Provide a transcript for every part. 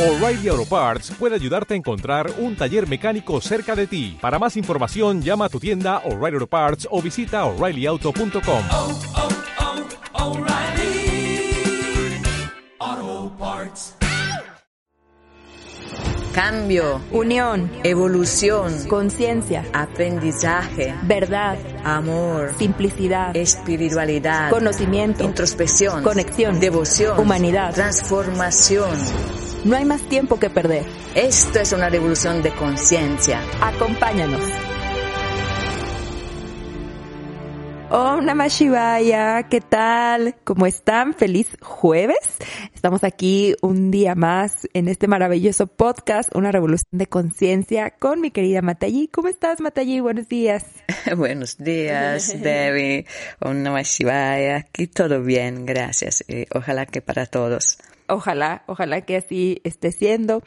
O'Reilly Auto Parts puede ayudarte a encontrar un taller mecánico cerca de ti. Para más información, llama a tu tienda O'Reilly Auto Parts o visita oreillyauto.com. oh, oh, Parts. Cambio, Unión, evolución, conciencia, aprendizaje, verdad, amor, simplicidad, espiritualidad, conocimiento, introspección, conexión, devoción, humanidad. transformación. No hay más tiempo que perder. Esto es una revolución de conciencia. Acompáñanos. Om Namah Shivaya, ¿qué tal? ¿Cómo están? Feliz jueves. Estamos aquí un día más en este maravilloso podcast, Una Revolución de Conciencia, con mi querida Matayi. ¿Cómo estás, Matayi? Buenos días. Buenos días, Debbie. Om Namah Shivaya. Aquí todo bien, gracias. Y ojalá que para todos. Ojalá, ojalá que así esté siendo.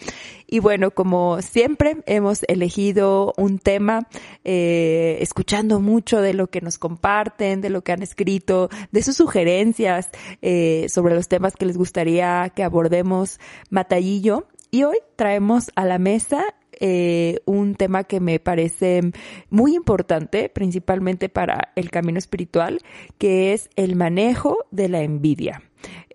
Y bueno, como siempre, hemos elegido un tema, eh, escuchando mucho de lo que nos comparten, de lo que han escrito, de sus sugerencias eh, sobre los temas que les gustaría que abordemos Matallillo. Y hoy traemos a la mesa eh, un tema que me parece muy importante, principalmente para el camino espiritual, que es el manejo de la envidia.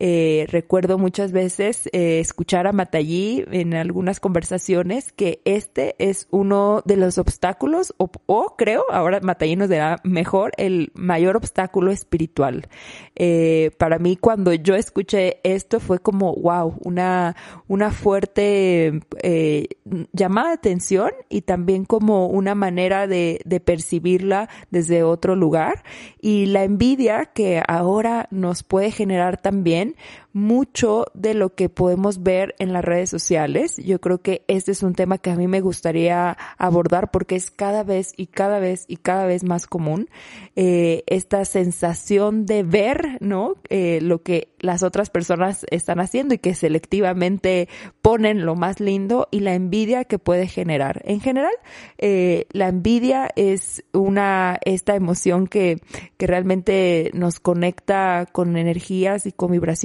Eh, recuerdo muchas veces eh, escuchar a Matallí en algunas conversaciones que este es uno de los obstáculos, o, o creo, ahora Matallí nos dirá mejor, el mayor obstáculo espiritual. Eh, para mí, cuando yo escuché esto, fue como, wow, una, una fuerte eh, llamada de atención y también como una manera de, de percibirla desde otro lugar. Y la envidia que ahora nos puede generar también mucho de lo que podemos ver en las redes sociales. Yo creo que este es un tema que a mí me gustaría abordar porque es cada vez y cada vez y cada vez más común eh, esta sensación de ver, ¿no? Eh, lo que las otras personas están haciendo y que selectivamente ponen lo más lindo y la envidia que puede generar. En general, eh, la envidia es una, esta emoción que, que realmente nos conecta con energías y con vibraciones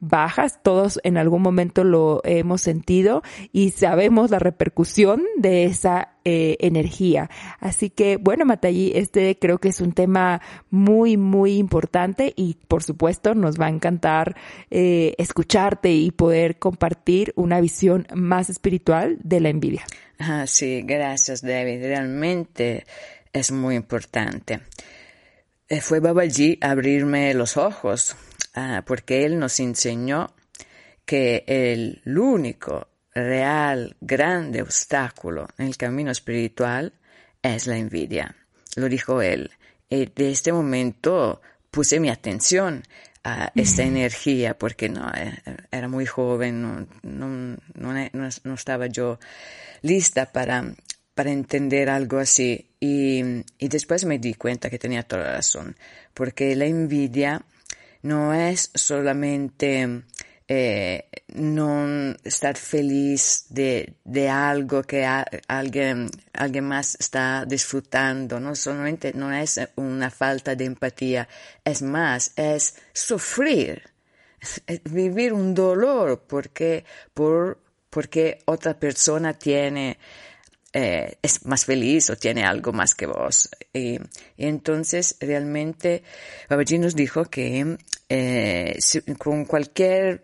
bajas. Todos en algún momento lo hemos sentido y sabemos la repercusión de esa eh, energía. Así que, bueno, Matallí, este creo que es un tema muy, muy importante y por supuesto nos va a encantar eh, escucharte y poder compartir una visión más espiritual de la envidia. Ah, sí, gracias, David. Realmente es muy importante. Eh, fue Babaji abrirme los ojos, ah, porque él nos enseñó que el único real grande obstáculo en el camino espiritual es la envidia. Lo dijo él. Y de este momento puse mi atención a esta energía porque no era muy joven, no, no, no, no estaba yo lista para, para entender algo así. Y, y después me di cuenta que tenía toda la razón, porque la envidia no es solamente eh, non estar feliz de, de algo que a, alguien, alguien más está disfrutando, no solamente no es una falta de empatía, es más, es sufrir, vivir un dolor porque, por, porque otra persona tiene eh, es más feliz o tiene algo más que vos. Y, entonces realmente Babaji nos dijo que eh, con cualquier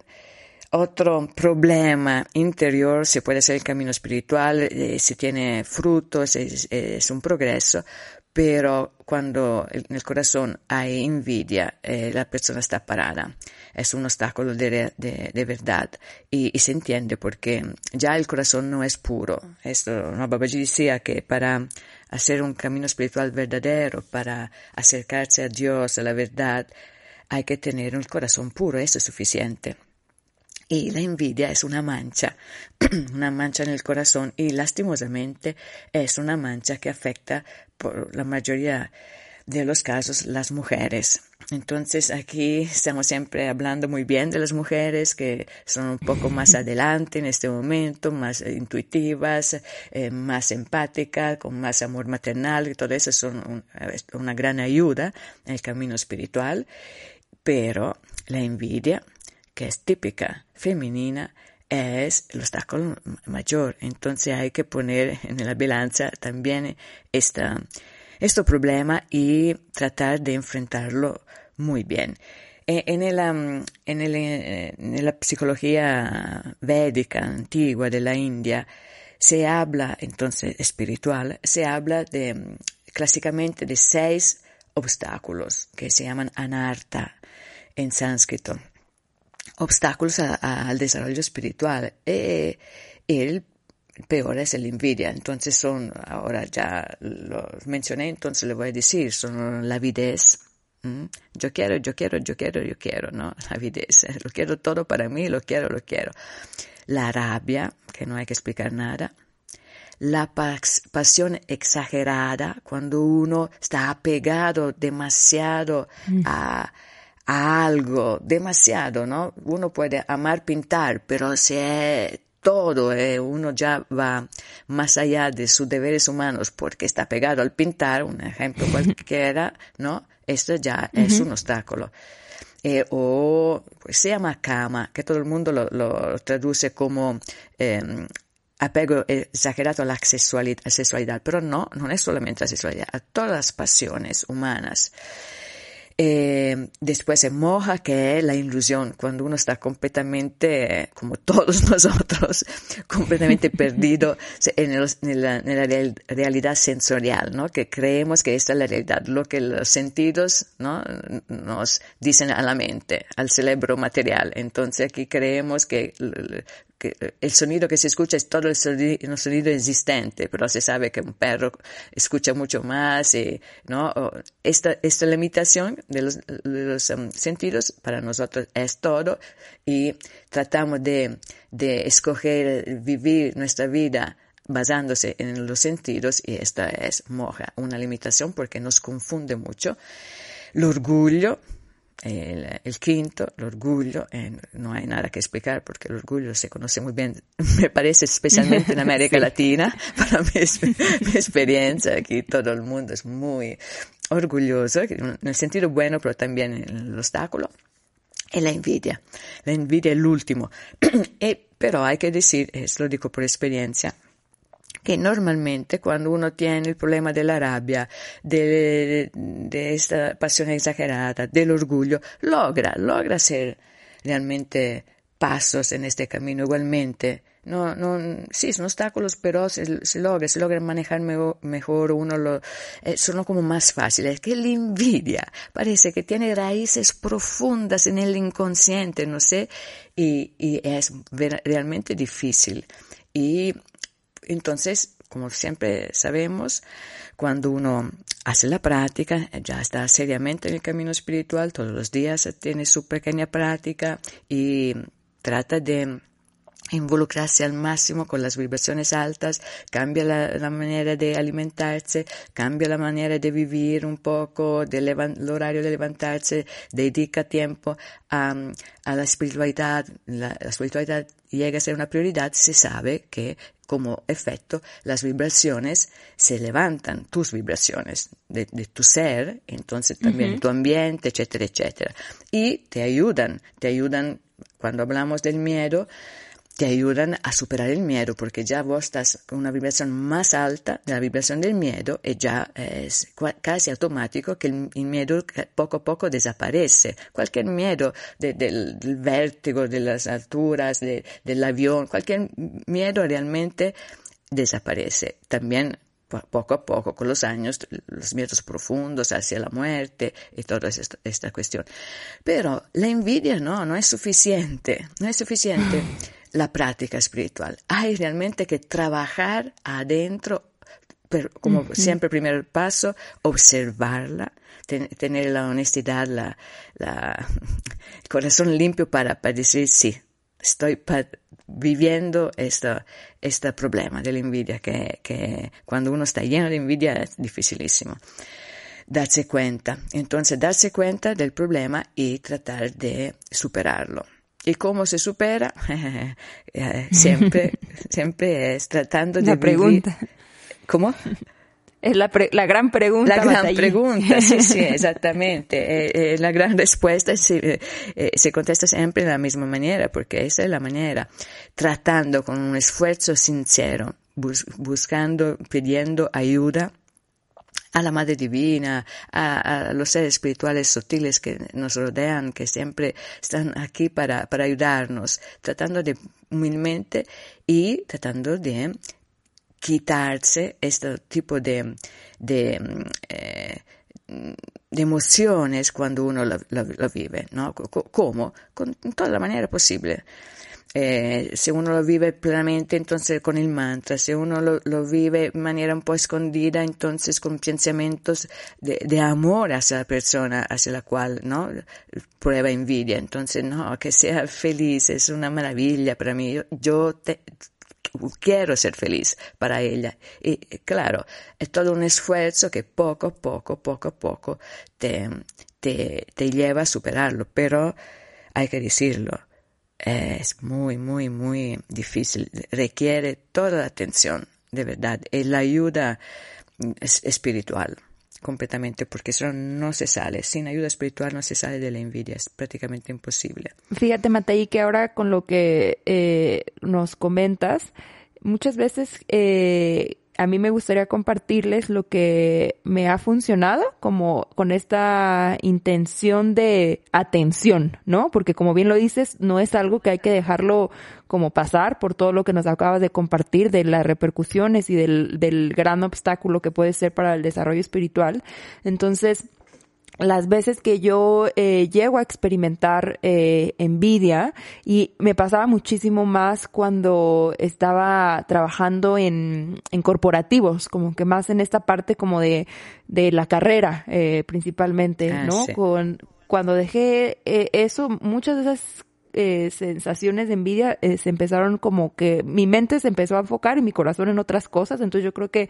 otro problema interior, se puede ser el camino espiritual, eh, si tiene frutos, es, es, un progreso, pero cuando en el corazón hay envidia, eh, la persona está parada. Es un obstáculo de, de, verdad y, y, se entiende porque ya el corazón no es puro. Esto, no, Babaji decía que para hacer un camino espiritual verdadero, para acercarse a Dios, a la verdad, hay que tener un corazón puro, eso es suficiente. Y la envidia es una mancha, una mancha en el corazón y lastimosamente es una mancha que afecta por la mayoría de los casos las mujeres. Entonces aquí estamos siempre hablando muy bien de las mujeres que son un poco más adelante en este momento, más intuitivas, eh, más empáticas, con más amor maternal y todo eso son un, una gran ayuda en el camino espiritual. Pero la envidia que es típica femenina, es el obstáculo mayor. Entonces hay que poner en la balanza también esta, este problema y tratar de enfrentarlo muy bien. En, el, en, el, en, la psicología védica antigua de la India se habla, entonces espiritual, se habla de clásicamente de seis obstáculos que se llaman anarta en sánscrito obstáculos al desarrollo espiritual. Y, el peor es el envidia. Entonces son, ahora ya lo mencioné, entonces le voy a decir, son la avidez. Yo quiero, yo quiero, yo quiero, yo quiero, ¿no? La avidez. Lo quiero todo para mí, lo quiero, lo quiero. La rabia, que no hay que explicar nada. La pasión exagerada, cuando uno está apegado demasiado mm. a algo demasiado, ¿no? Uno puede amar pintar, pero si es todo, eh, uno ya va más allá de sus deberes humanos porque está pegado al pintar, un ejemplo cualquiera, ¿no? Esto ya es un obstáculo. Eh, o pues, se llama cama, que todo el mundo lo, traduce como em, apego exagerado a la sexualidad, sexualidad, pero no, no es solamente la sexualidad, a todas las pasiones humanas. Eh, después se moja, que es la ilusión, cuando uno está completamente, como todos nosotros, completamente perdido en, la, realidad sensorial, ¿no? Que creemos que esta es la realidad, lo que los sentidos, ¿no? Nos dicen a la mente, al cerebro material. Entonces aquí creemos que el sonido que se escucha es todo el sonido, existente, pero se sabe que un perro escucha mucho más, y, ¿no? Esta, esta limitación de los, um, sentidos para nosotros es todo y tratamos de, de escoger vivir nuestra vida basándose en los sentidos y esta es moja, una limitación porque nos confunde mucho. El orgullo, el, quinto, el orgullo, eh, no hay nada que explicar porque el orgullo se conoce muy bien, me parece especialmente en América Latina, para mi, experiencia aquí todo el mundo es muy orgulloso, en el sentido bueno, pero también en el obstáculo. Y la envidia. La envidia es el último. e, pero hay que decir, esto lo digo por experiencia, que normalmente cuando uno tiene el problema de la rabia, de, de esta pasión exagerada, del orgullo, logra, logra hacer realmente pasos en este camino igualmente. No, no, sí, son obstáculos, pero se, se logra, se logra manejar mejor, uno lo, eh, son como más fáciles. Que la envidia parece que tiene raíces profundas en el inconsciente, no sé, y, y es realmente difícil. Y entonces, como siempre sabemos, cuando uno hace la práctica, ya está seriamente en el camino espiritual, todos los días tiene su pequeña práctica y trata de involucrarse al máximo con las vibraciones altas, cambia la, manera de alimentarse, cambia la manera de vivir un poco, el horario de levantarse, dedica tiempo a, la espiritualidad, la, espiritualidad llega a ser una prioridad, se sabe que como efecto las vibraciones se levantan, tus vibraciones de, tu ser, entonces también tu ambiente, etcétera, etcétera. Y te ayudan, te ayudan cuando hablamos del miedo, te ayudan a superar el miedo porque ya vos estás con una vibración más alta de la vibración del miedo y ya es casi automático que el, miedo poco a poco desaparece. Cualquier miedo del, vértigo, de las alturas, del avión, cualquier miedo realmente desaparece. También poco a poco, con los años, los miedos profundos hacia la muerte y toda esta, esta cuestión. Pero la envidia no, no es suficiente, no es suficiente. la práctica espiritual. Hay realmente que trabajar adentro, pero como siempre, primer paso, observarla, tener la honestidad, la, la, el corazón limpio para, para decir, sí, estoy viviendo este, este problema de la envidia, que, que cuando uno está lleno de envidia es dificilísimo darse cuenta. Entonces, darse cuenta del problema y tratar de superarlo. ¿Y cómo se supera? siempre, siempre es tratando de La pregunta. ¿Cómo? Es la, la gran pregunta. La gran pregunta, sí, sí, exactamente. Eh, eh, la gran respuesta se, eh, se contesta siempre de la misma manera, porque esa es la manera, tratando con un esfuerzo sincero, bus buscando, pidiendo ayuda a la Madre Divina, a, los seres espirituales sutiles que nos rodean, que siempre están aquí para, para ayudarnos, tratando de humilmente y tratando de quitarse este tipo de, de, eh, emociones cuando uno lo, lo vive, ¿no? ¿Cómo? Con toda la manera posible. Eh, se uno lo vive plenamente, entonces con el mantra, se uno lo, vive de manera un po' escondida, entonces con pensamientos de, amor hacia la persona hacia la cual, ¿no? Prueba envidia. Entonces, no, que sea feliz, es una maravilla para mí. Yo, yo te, quiero ser feliz para ella. Y claro, es todo un esfuerzo que poco a poco, poco a poco te, te, te lleva a superarlo, pero hay que decirlo, es muy, muy, muy difícil, requiere toda la atención, de verdad, y la ayuda espiritual completamente, porque eso no se sale. Sin ayuda espiritual no se sale de la envidia, es prácticamente imposible. Fíjate, Matei, que ahora con lo que eh, nos comentas, muchas veces eh, a mí me gustaría compartirles lo que me ha funcionado como con esta intención de atención, ¿no? Porque como bien lo dices, no es algo que hay que dejarlo como pasar por todo lo que nos acabas de compartir de las repercusiones y del, del gran obstáculo que puede ser para el desarrollo espiritual. Entonces, las veces que yo eh, llego a experimentar eh, envidia y me pasaba muchísimo más cuando estaba trabajando en, en corporativos, como que más en esta parte como de, de la carrera eh, principalmente, ah, ¿no? Sí. Con, cuando dejé eh, eso, muchas de esas eh, sensaciones de envidia eh, se empezaron como que mi mente se empezó a enfocar y mi corazón en otras cosas, entonces yo creo que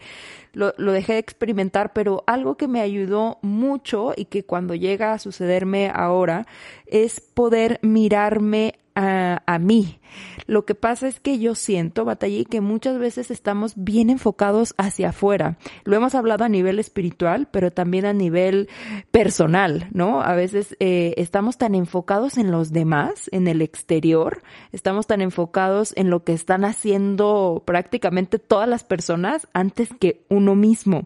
lo, lo dejé de experimentar, pero algo que me ayudó mucho y que cuando llega a sucederme ahora es poder mirarme a, a, mí. Lo que pasa es que yo siento, Batallí, que muchas veces estamos bien enfocados hacia afuera. Lo hemos hablado a nivel espiritual, pero también a nivel personal, ¿no? A veces eh, estamos tan enfocados en los demás, en el exterior, estamos tan enfocados en lo que están haciendo prácticamente todas las personas antes que uno mismo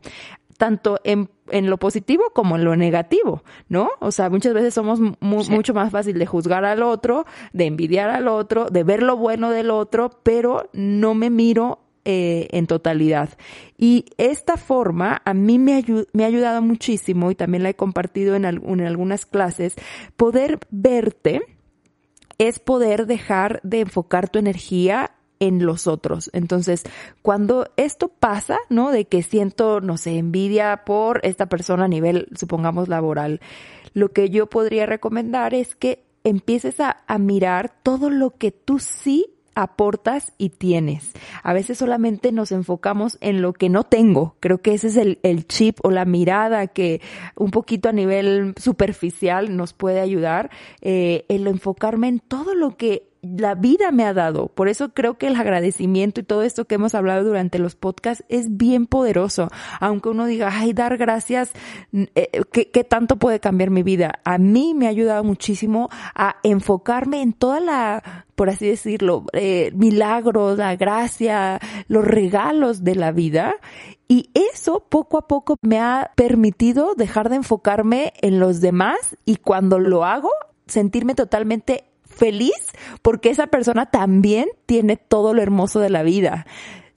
tanto en, en, lo positivo como en lo negativo, ¿no? O sea, muchas veces somos mu sí. mucho más fácil de juzgar al otro, de envidiar al otro, de ver lo bueno del otro, pero no me miro eh, en totalidad. Y esta forma a mí me, me, ha ayudado muchísimo y también la he compartido en, en algunas clases, poder verte es poder dejar de enfocar tu energía en los otros. Entonces, cuando esto pasa, ¿no? De que siento, no sé, envidia por esta persona a nivel, supongamos, laboral, lo que yo podría recomendar es que empieces a, a mirar todo lo que tú sí aportas y tienes. A veces solamente nos enfocamos en lo que no tengo. Creo que ese es el, el, chip o la mirada que un poquito a nivel superficial nos puede ayudar. Eh, el enfocarme en todo lo que la vida me ha dado. Por eso creo que el agradecimiento y todo esto que hemos hablado durante los podcasts es bien poderoso. Aunque uno diga, ay, dar gracias, eh, ¿qué, ¿qué, tanto puede cambiar mi vida? A mí me ha ayudado muchísimo a enfocarme en toda la, por así decirlo, eh, milagros, la gracia, los regalos de la vida. Y eso poco a poco me ha permitido dejar de enfocarme en los demás y cuando lo hago, sentirme totalmente feliz porque esa persona también tiene todo lo hermoso de la vida.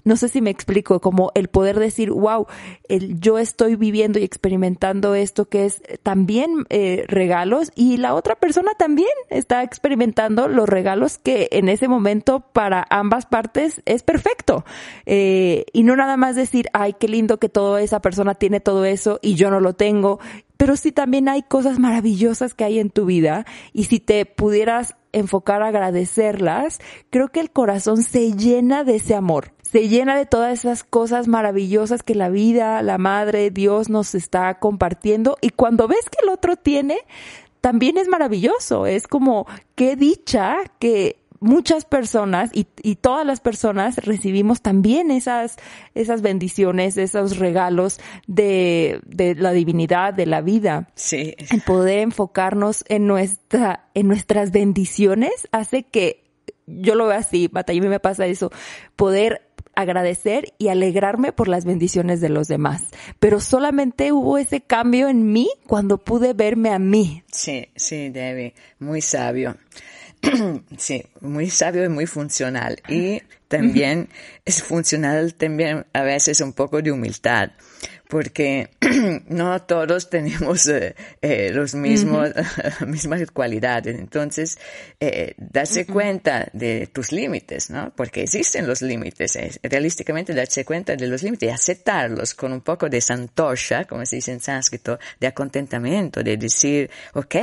No sé si me explico, como el poder decir, wow, el, yo estoy viviendo y experimentando esto que es también eh, regalos y la otra persona también está experimentando los regalos que en ese momento para ambas partes es perfecto. Eh, y no nada más decir, ay, qué lindo que toda esa persona tiene todo eso y yo no lo tengo pero sí también hay cosas maravillosas que hay en tu vida y si te pudieras enfocar a agradecerlas, creo que el corazón se llena de ese amor, se llena de todas esas cosas maravillosas que la vida, la madre, Dios nos está compartiendo. Y cuando ves que el otro tiene, también es maravilloso, es como qué dicha que muchas personas y, y, todas las personas recibimos también esas, esas bendiciones, esos regalos de, de la divinidad, de la vida. Sí. El poder enfocarnos en nuestra, en nuestras bendiciones hace que, yo lo veo así, Mata, y a mí me pasa eso, poder agradecer y alegrarme por las bendiciones de los demás. Pero solamente hubo ese cambio en mí cuando pude verme a mí. Sí, sí, Debbie, muy sabio. sí, muy sabio y muy funcional. Y también es funcional también a veces un poco de humildad, porque no todos tenemos eh, eh, los mismos, mismas cualidades. Entonces, eh, darse cuenta de tus límites, ¿no? Porque existen los límites, realísticamente darse cuenta de los límites y aceptarlos con un poco de santosha, como se dice en sánscrito, de acontentamiento, de decir, ok,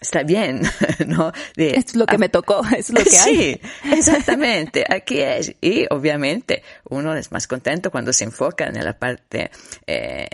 está bien, ¿no? De, es lo que me tocó, es lo que hay. Sí, exactamente, aquí es. Y obviamente uno es más contento cuando se enfoca en la parte eh,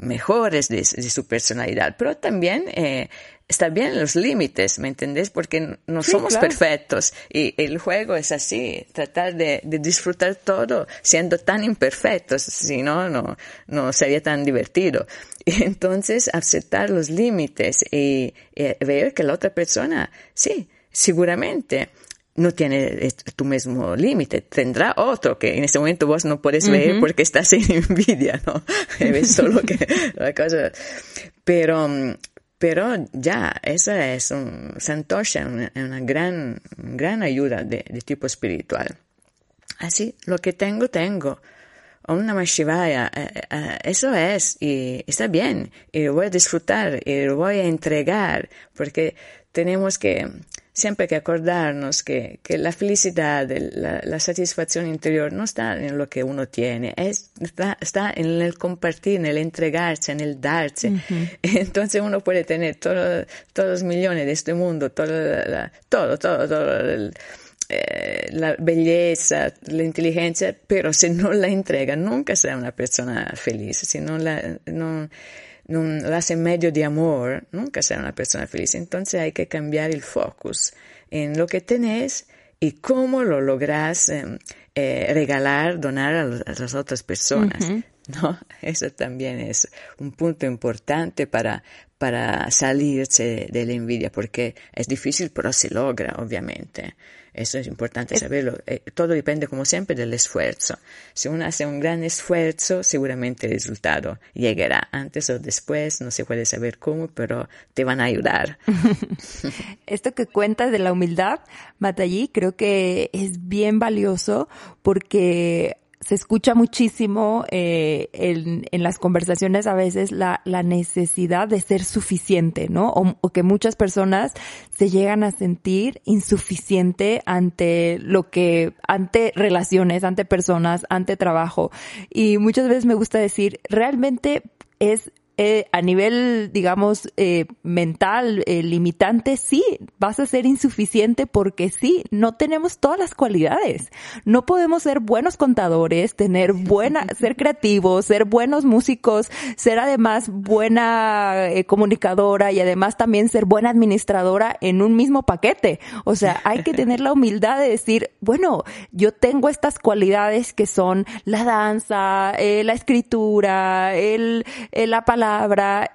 mejores de, de, su personalidad, pero también eh, está bien los límites, ¿me entendés? Porque no Sí, somos claro. perfectos y el juego es así, tratar de, de disfrutar todo siendo tan imperfectos, si no, no, no sería tan divertido. Y entonces aceptar los límites y, y ver que la otra persona, sí, seguramente no tiene eh, tu mismo límite, tendrá otro que en este momento vos no puedes ver porque estás en envidia, ¿no? Ves solo que la cosa, pero, mm, pero ya, esa es un santosha, una, una gran, gran ayuda de, de tipo espiritual. Así, lo que tengo, tengo. Om Namah eh, eh, eso es, y está bien, y lo voy a disfrutar, y lo voy a entregar, porque tenemos que, siempre que acordarnos que, que la felicidad, la, la, satisfacción interior no está en lo que uno tiene, es, está, está en el compartir, en el entregarse, en el darse. Uh -huh. Entonces uno puede tener todo, todos los millones de este mundo, todo, la, todo, todo, todo el, eh, la belleza, la inteligencia, pero si no la entrega, nunca será una persona feliz. Si no la, no, no la hace medio de amor, nunca será una persona feliz. Entonces hay que cambiar el focus en lo que tenés y cómo lo logras eh, eh, regalar, donar a, a, las otras personas. Uh -huh. ¿no? Eso también es un punto importante para, para salirse de la envidia, porque es difícil, pero se logra, obviamente. Eso es importante saberlo. Eh, todo depende, como siempre, del esfuerzo. Si uno hace un gran esfuerzo, seguramente el resultado llegará antes o después. No se puede saber cómo, pero te van a ayudar. Esto que cuentas de la humildad, Matallí, creo que es bien valioso porque se escucha muchísimo eh, en, en, las conversaciones a veces la, la necesidad de ser suficiente, ¿no? O, o, que muchas personas se llegan a sentir insuficiente ante lo que, ante relaciones, ante personas, ante trabajo. Y muchas veces me gusta decir, realmente es eh, a nivel, digamos, eh, mental, eh, limitante, sí, vas a ser insuficiente porque sí, no tenemos todas las cualidades. No podemos ser buenos contadores, tener buena, ser creativos, ser buenos músicos, ser además buena eh, comunicadora y además también ser buena administradora en un mismo paquete. O sea, hay que tener la humildad de decir, bueno, yo tengo estas cualidades que son la danza, eh, la escritura, el, la palabra,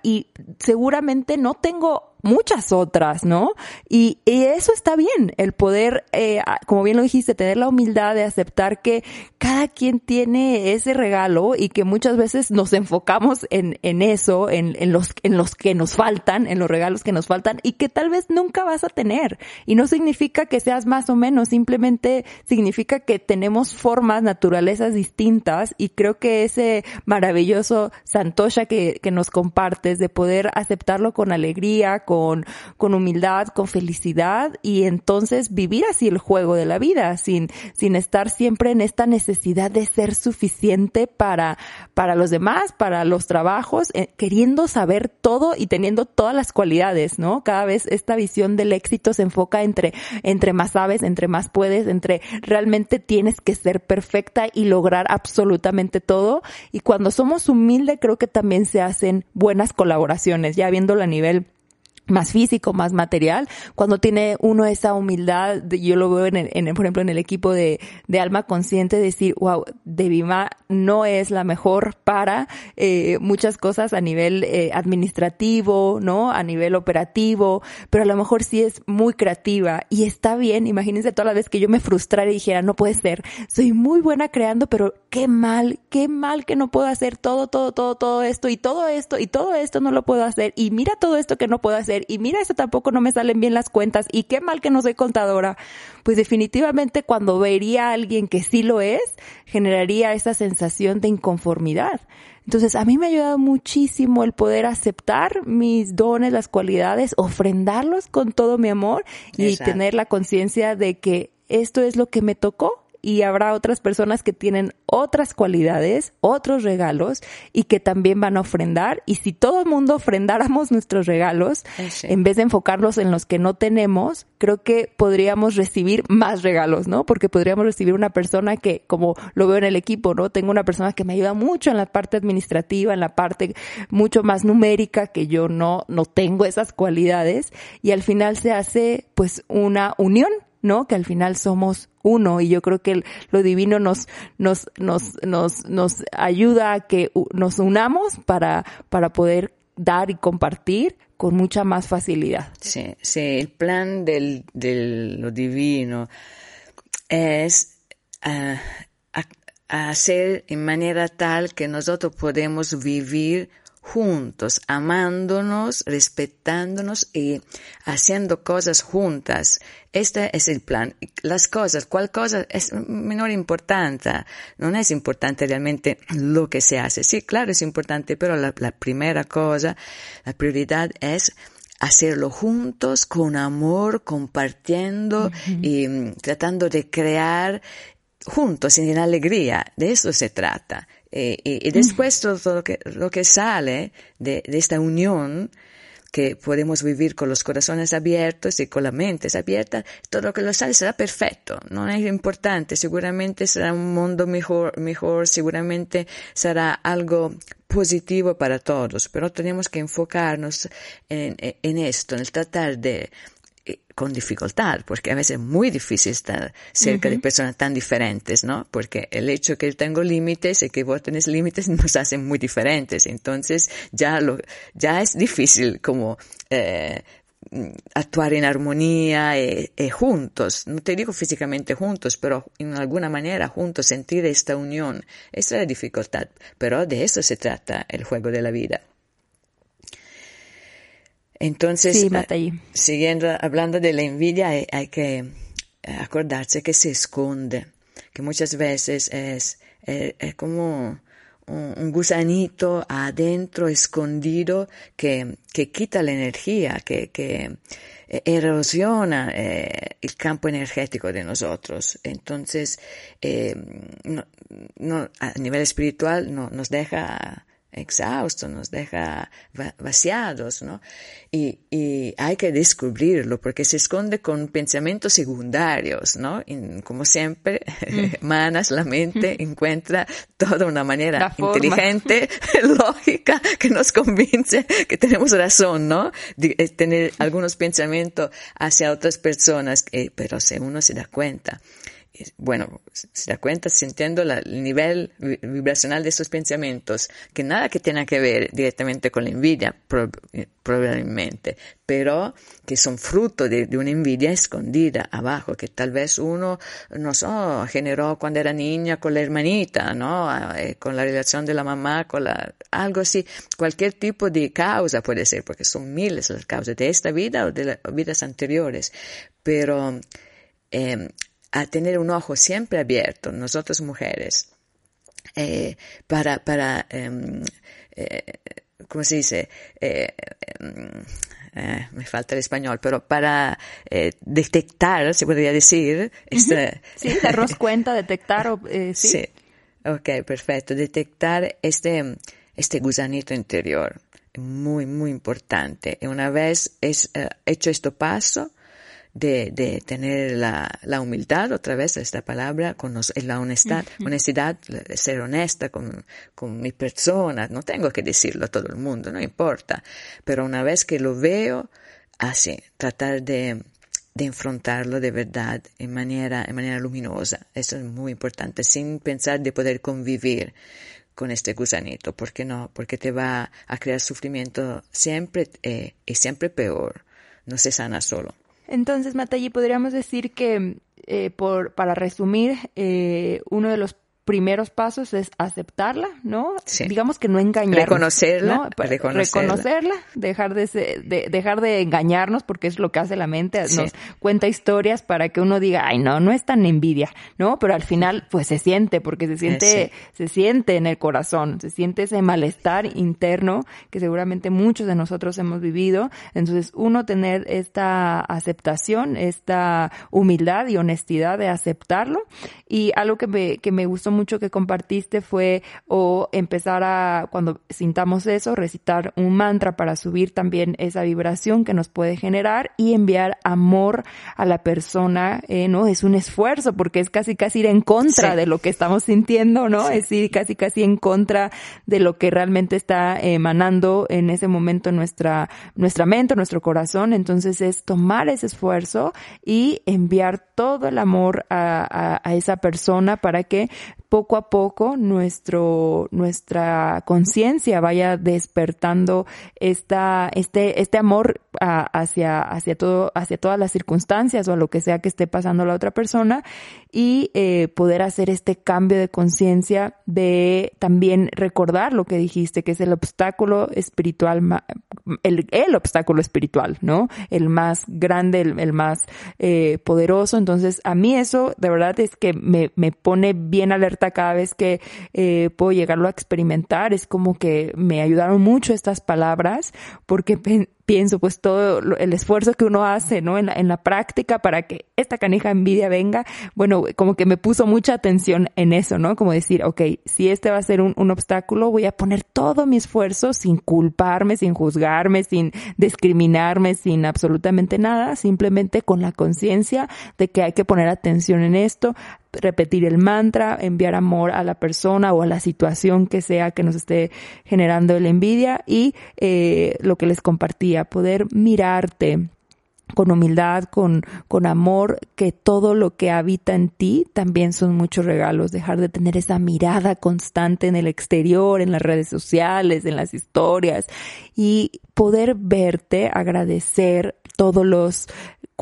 y seguramente no tengo muchas otras, ¿no? Y, y, eso está bien, el poder, eh, como bien lo dijiste, tener la humildad de aceptar que cada quien tiene ese regalo y que muchas veces nos enfocamos en, en eso, en, en, los, en los que nos faltan, en los regalos que nos faltan y que tal vez nunca vas a tener. Y no significa que seas más o menos, simplemente significa que tenemos formas, naturalezas distintas y creo que ese maravilloso Santosha que, que nos compartes de poder aceptarlo con alegría, con, con humildad, con felicidad y entonces vivir así el juego de la vida sin, sin estar siempre en esta necesidad de ser suficiente para, para los demás, para los trabajos, eh, queriendo saber todo y teniendo todas las cualidades, ¿no? Cada vez esta visión del éxito se enfoca entre, entre más sabes, entre más puedes, entre realmente tienes que ser perfecta y lograr absolutamente todo. Y cuando somos humildes creo que también se hacen buenas colaboraciones, ya viéndolo a nivel más físico, más material, cuando tiene uno esa humildad, yo lo veo en, en por ejemplo, en el equipo de, de alma consciente, decir, wow, Devima no es la mejor para eh, muchas cosas a nivel eh, administrativo, ¿no? A nivel operativo, pero a lo mejor sí es muy creativa y está bien, imagínense toda la vez que yo me frustrara y dijera, no puede ser, soy muy buena creando, pero qué mal, qué mal que no puedo hacer todo, todo, todo, todo esto y todo esto y todo esto no lo puedo hacer. Y mira todo esto que no puedo hacer y mira, eso tampoco no me salen bien las cuentas y qué mal que no soy contadora. Pues definitivamente cuando vería a alguien que sí lo es, generaría esa sensación de inconformidad. Entonces, a mí me ha ayudado muchísimo el poder aceptar mis dones, las cualidades, ofrendarlos con todo mi amor y tener la conciencia de que esto es lo que me tocó y habrá otras personas que tienen otras cualidades, otros regalos y que también van a ofrendar. Y si todo el mundo ofrendáramos nuestros regalos, en vez de enfocarlos en los que no tenemos, creo que podríamos recibir más regalos, ¿no? Porque podríamos recibir una persona que, como lo veo en el equipo, ¿no? Tengo una persona que me ayuda mucho en la parte administrativa, en la parte mucho más numérica, que yo no, no tengo esas cualidades. Y al final se hace, pues, una unión ¿no? Que al final somos uno y yo creo que lo divino nos, nos, nos, nos, nos ayuda a que nos unamos para, para poder dar y compartir con mucha más facilidad. Sí, sí, el plan del, del lo divino es uh, hacer en manera tal que nosotros podemos vivir juntos, amándonos, respetándonos y haciendo cosas juntas. Este es el plan. Las cosas, cuál cosa es menor importancia. No es importante realmente lo que se hace. Sí, claro, es importante, pero la, primera cosa, la prioridad es hacerlo juntos, con amor, compartiendo y mm, tratando de crear juntos en alegría. De eso se trata. Eh, y, después todo lo que, lo que sale de, de, esta unión que podemos vivir con los corazones abiertos y con la mente abierta, todo lo que lo sale será perfecto, no es importante, seguramente será un mundo mejor, mejor, seguramente será algo positivo para todos, pero tenemos que enfocarnos en, esto, en tratar de, con dificultad, porque a veces es muy difícil estar cerca de personas tan diferentes, ¿no? Porque el hecho que yo tengo límites y que vos tenés límites nos hacen muy diferentes. Entonces ya lo, ya es difícil como, eh, actuar en armonía y, juntos, no te digo físicamente juntos, pero en alguna manera juntos, sentir esta unión. Esa es la dificultad, pero de eso se trata el juego de la vida. Entonces, eh, siguiendo hablando de la envidia, hay, que eh, acordarse que se esconde, que muchas veces es, eh, es, como un, gusanito adentro, escondido, que, que quita la energía, que, que erosiona el campo energético de nosotros. Entonces, no, a nivel espiritual no, nos deja exhausto, nos deja vaciados, ¿no? Y, y, hay que descubrirlo porque se esconde con pensamientos secundarios, ¿no? como siempre, mm. Manas, la mente, encuentra toda una manera inteligente, lógica, que nos convence que tenemos razón, ¿no? De, eh, tener algunos pensamientos hacia otras personas, pero si uno se da cuenta bueno, se da cuenta sintiendo el nivel vibracional de esos pensamientos, que nada que tenga que ver directamente con la envidia, probablemente, pero que son fruto de, una envidia escondida abajo, que tal vez uno, no sé, generó cuando era niña con la hermanita, ¿no? Eh, con la relación de la mamá, con la, algo así, cualquier tipo de causa puede ser, porque son miles las causas de esta vida o de las vidas anteriores, pero eh, a tener un ojo siempre abierto, nosotros mujeres, eh, para, para em, eh, ¿cómo se dice? Eh, em, eh, me falta el español, pero para detectar, se podría decir. Sí, darnos cuenta, detectar. O, sí. sí. Ok, perfecto. Detectar este, este gusanito interior. Muy, muy importante. Y una vez es, hecho este paso, de, de tener la, la, humildad, otra vez esta palabra, con la honestidad, honestidad, ser honesta con, con mi persona, no tengo que decirlo a todo el mundo, no importa, pero una vez que lo veo, así, tratar de, de enfrentarlo de verdad en manera, en manera luminosa. Eso es muy importante, sin pensar de poder convivir con este gusanito. ¿Por qué no? Porque te va a crear sufrimiento siempre eh, y siempre peor. No se sana solo. Entonces, Matayi, podríamos decir que, eh, por, para resumir, eh, uno de los primeros pasos es aceptarla, ¿no? Sí. Digamos que no engañarnos. Reconocerla, ¿no? Reconocerla. reconocerla, dejar de, de- dejar de engañarnos porque es lo que hace la mente, Sí. nos cuenta historias para que uno diga, ay no, no es tan envidia, ¿no? Pero al final pues se siente porque se siente, se siente en el corazón, se siente ese malestar interno que seguramente muchos de nosotros hemos vivido. Entonces uno tener esta aceptación, esta humildad y honestidad de aceptarlo y algo que me, que me gustó mucho que compartiste fue o empezar a, cuando sintamos eso, recitar un mantra para subir también esa vibración que nos puede generar y enviar amor a la persona, eh, ¿no? Es un esfuerzo porque es casi casi ir en contra Sí. de lo que estamos sintiendo, ¿no? Es ir casi casi en contra de lo que realmente está emanando en ese momento nuestra, nuestra mente, nuestro corazón. Entonces es tomar ese esfuerzo y enviar todo el amor a, a- a esa persona para que poco a poco nuestro, nuestra conciencia vaya despertando esta, este, este amor hacia, hacia todo, hacia todas las circunstancias o a lo que sea que esté pasando la otra persona y eh, poder hacer este cambio de conciencia de también recordar lo que dijiste, que es el obstáculo espiritual, el, el obstáculo espiritual, ¿no? El más grande, el, el más eh, poderoso. Entonces, a mí eso de verdad es que me, me pone bien alerta cada vez que eh, puedo llegarlo a experimentar. Es como que me ayudaron mucho estas palabras porque pienso pues todo el esfuerzo que uno hace, ¿no? En la, en la práctica para que esta canija envidia venga, bueno, como que me puso mucha atención en eso, ¿no? Como decir, ok, si este va a ser un, un obstáculo, voy a poner todo mi esfuerzo sin culparme, sin juzgarme, sin discriminarme, sin absolutamente nada, simplemente con la conciencia de que hay que poner atención en esto, repetir el mantra, enviar amor a la persona o a la situación que sea que nos esté generando la envidia y eh, lo que les compartía, poder mirarte con humildad, con, con amor, que todo lo que habita en ti también son muchos regalos, dejar de tener esa mirada constante en el exterior, en las redes sociales, en las historias y poder verte, agradecer todos los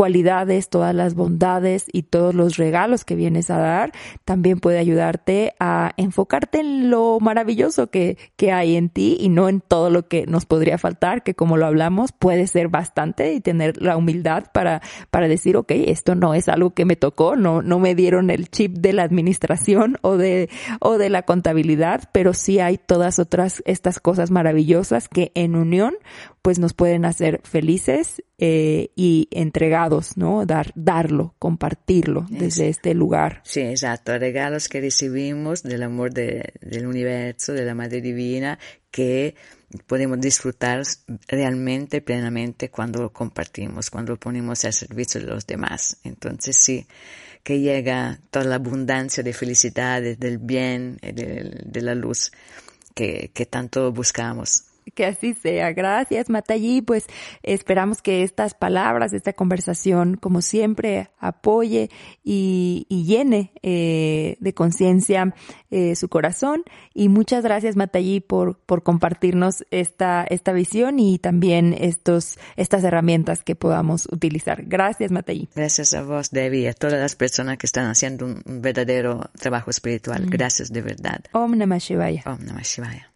cualidades, todas las bondades y todos los regalos que vienes a dar, también puede ayudarte a enfocarte en lo maravilloso que, que hay en ti y no en todo lo que nos podría faltar, que como lo hablamos puede ser bastante y tener la humildad para, para decir, ok, esto no es algo que me tocó, no, no me dieron el chip de la administración o de, o de la contabilidad, pero sí hay todas otras, estas cosas maravillosas que en unión pues nos pueden hacer felices eh, y entregados, ¿no? Dar, darlo, compartirlo desde este lugar. Sí, exacto. Regalos que recibimos del amor de- del universo, de la Madre Divina, que podemos disfrutar realmente, plenamente cuando lo compartimos, cuando lo ponemos al servicio de los demás. Entonces sí, que llega toda la abundancia de felicidades, del bien, y del- de, la luz que, que tanto buscamos. Que así sea. Gracias, Matallí. Pues esperamos que estas palabras, esta conversación, como siempre, apoye y, y llene eh, de conciencia eh, su corazón. Y muchas gracias, Matallí, por, por compartirnos esta, esta visión y también estos, estas herramientas que podamos utilizar. Gracias, Matallí. Gracias a vos, Debbie, a todas las personas que están haciendo un, un verdadero trabajo espiritual. Gracias de verdad. Om Namah Shivaya. Om Namah Shivaya.